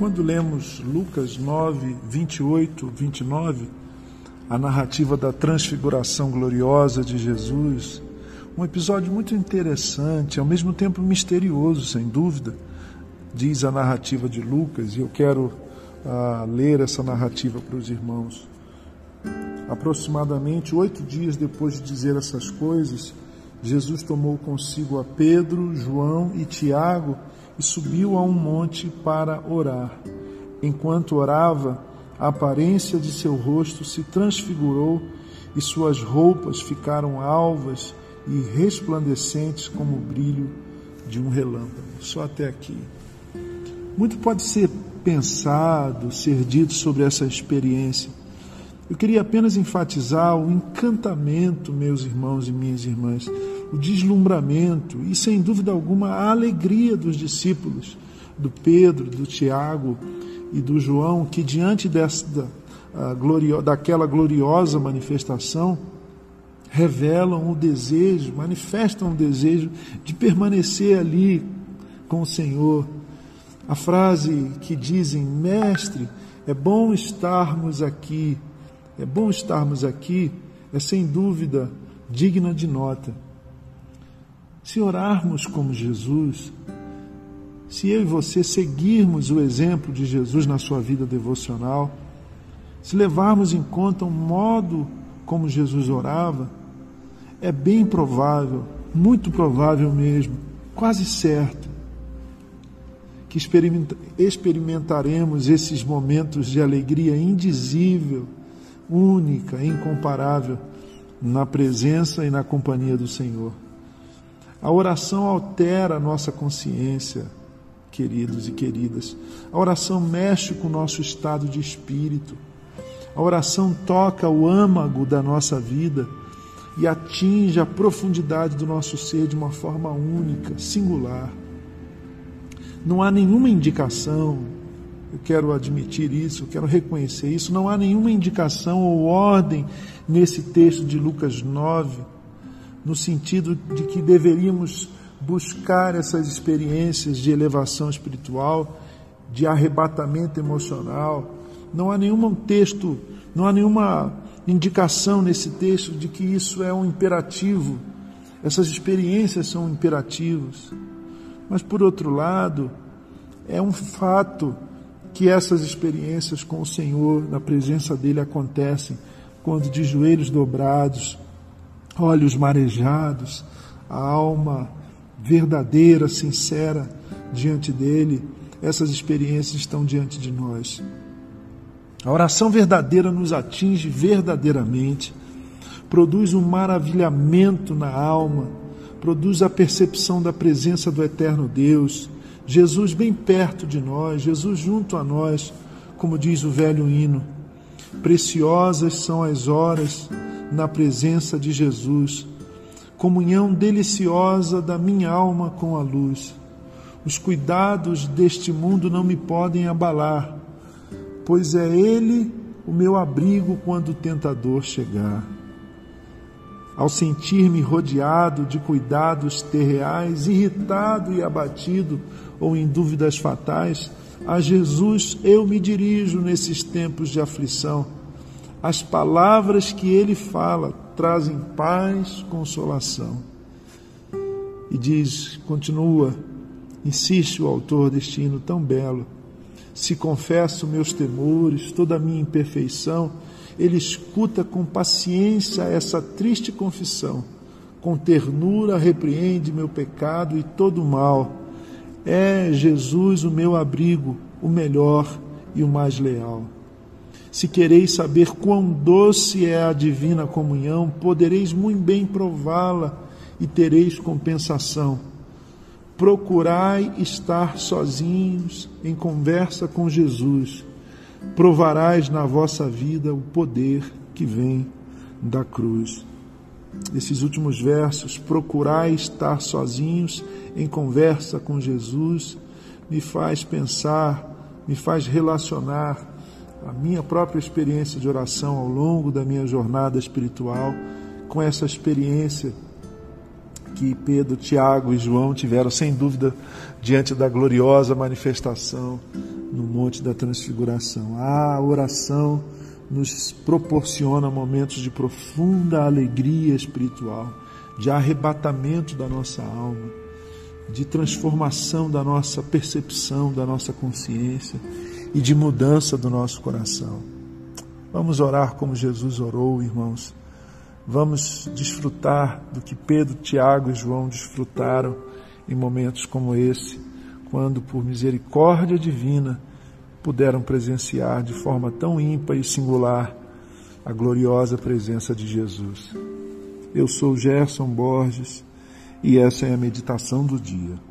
quando lemos Lucas 9, 28, 29, a narrativa da transfiguração gloriosa de Jesus, um episódio muito interessante, ao mesmo tempo misterioso, sem dúvida, diz a narrativa de Lucas, e eu quero uh, ler essa narrativa para os irmãos. Aproximadamente oito dias depois de dizer essas coisas, Jesus tomou consigo a Pedro, João e Tiago e subiu a um monte para orar. Enquanto orava, a aparência de seu rosto se transfigurou e suas roupas ficaram alvas e resplandecentes como o brilho de um relâmpago. Só até aqui. Muito pode ser pensado, ser dito sobre essa experiência. Eu queria apenas enfatizar o encantamento, meus irmãos e minhas irmãs, o deslumbramento e, sem dúvida alguma, a alegria dos discípulos, do Pedro, do Tiago e do João, que diante desta, glorio, daquela gloriosa manifestação, revelam o desejo, manifestam o desejo de permanecer ali com o Senhor. A frase que dizem, Mestre, é bom estarmos aqui é bom estarmos aqui, é sem dúvida digna de nota. Se orarmos como Jesus, se eu e você seguirmos o exemplo de Jesus na sua vida devocional, se levarmos em conta o modo como Jesus orava, é bem provável, muito provável mesmo, quase certo, que experimentaremos esses momentos de alegria indizível única, incomparável na presença e na companhia do Senhor. A oração altera a nossa consciência, queridos e queridas. A oração mexe com o nosso estado de espírito. A oração toca o âmago da nossa vida e atinge a profundidade do nosso ser de uma forma única, singular. Não há nenhuma indicação, eu quero admitir isso, eu quero reconhecer isso. Não há nenhuma indicação ou ordem nesse texto de Lucas 9, no sentido de que deveríamos buscar essas experiências de elevação espiritual, de arrebatamento emocional. Não há nenhum texto, não há nenhuma indicação nesse texto de que isso é um imperativo. Essas experiências são imperativos. Mas por outro lado, é um fato que essas experiências com o Senhor, na presença dele, acontecem quando de joelhos dobrados, olhos marejados, a alma verdadeira, sincera diante dele, essas experiências estão diante de nós. A oração verdadeira nos atinge verdadeiramente, produz um maravilhamento na alma, produz a percepção da presença do eterno Deus, Jesus bem perto de nós, Jesus junto a nós, como diz o velho hino. Preciosas são as horas na presença de Jesus, comunhão deliciosa da minha alma com a luz. Os cuidados deste mundo não me podem abalar, pois é Ele o meu abrigo quando o tentador chegar. Ao sentir-me rodeado de cuidados terreais, irritado e abatido ou em dúvidas fatais, a Jesus eu me dirijo nesses tempos de aflição. As palavras que ele fala trazem paz, consolação. E diz, continua, insiste o autor deste tão belo. Se confesso meus temores, toda a minha imperfeição, ele escuta com paciência essa triste confissão. Com ternura repreende meu pecado e todo o mal é Jesus o meu abrigo, o melhor e o mais leal. Se quereis saber quão doce é a divina comunhão, podereis muito bem prová-la e tereis compensação. Procurai estar sozinhos em conversa com Jesus. Provarás na vossa vida o poder que vem da cruz. Esses últimos versos, procurai estar sozinhos em conversa com Jesus, me faz pensar, me faz relacionar a minha própria experiência de oração ao longo da minha jornada espiritual com essa experiência que Pedro, Tiago e João tiveram, sem dúvida, diante da gloriosa manifestação no Monte da Transfiguração. A oração nos proporciona momentos de profunda alegria espiritual, de arrebatamento da nossa alma, de transformação da nossa percepção, da nossa consciência e de mudança do nosso coração. Vamos orar como Jesus orou, irmãos. Vamos desfrutar do que Pedro, Tiago e João desfrutaram em momentos como esse, quando, por misericórdia divina, puderam presenciar de forma tão ímpar e singular a gloriosa presença de Jesus. Eu sou Gerson Borges e essa é a meditação do dia.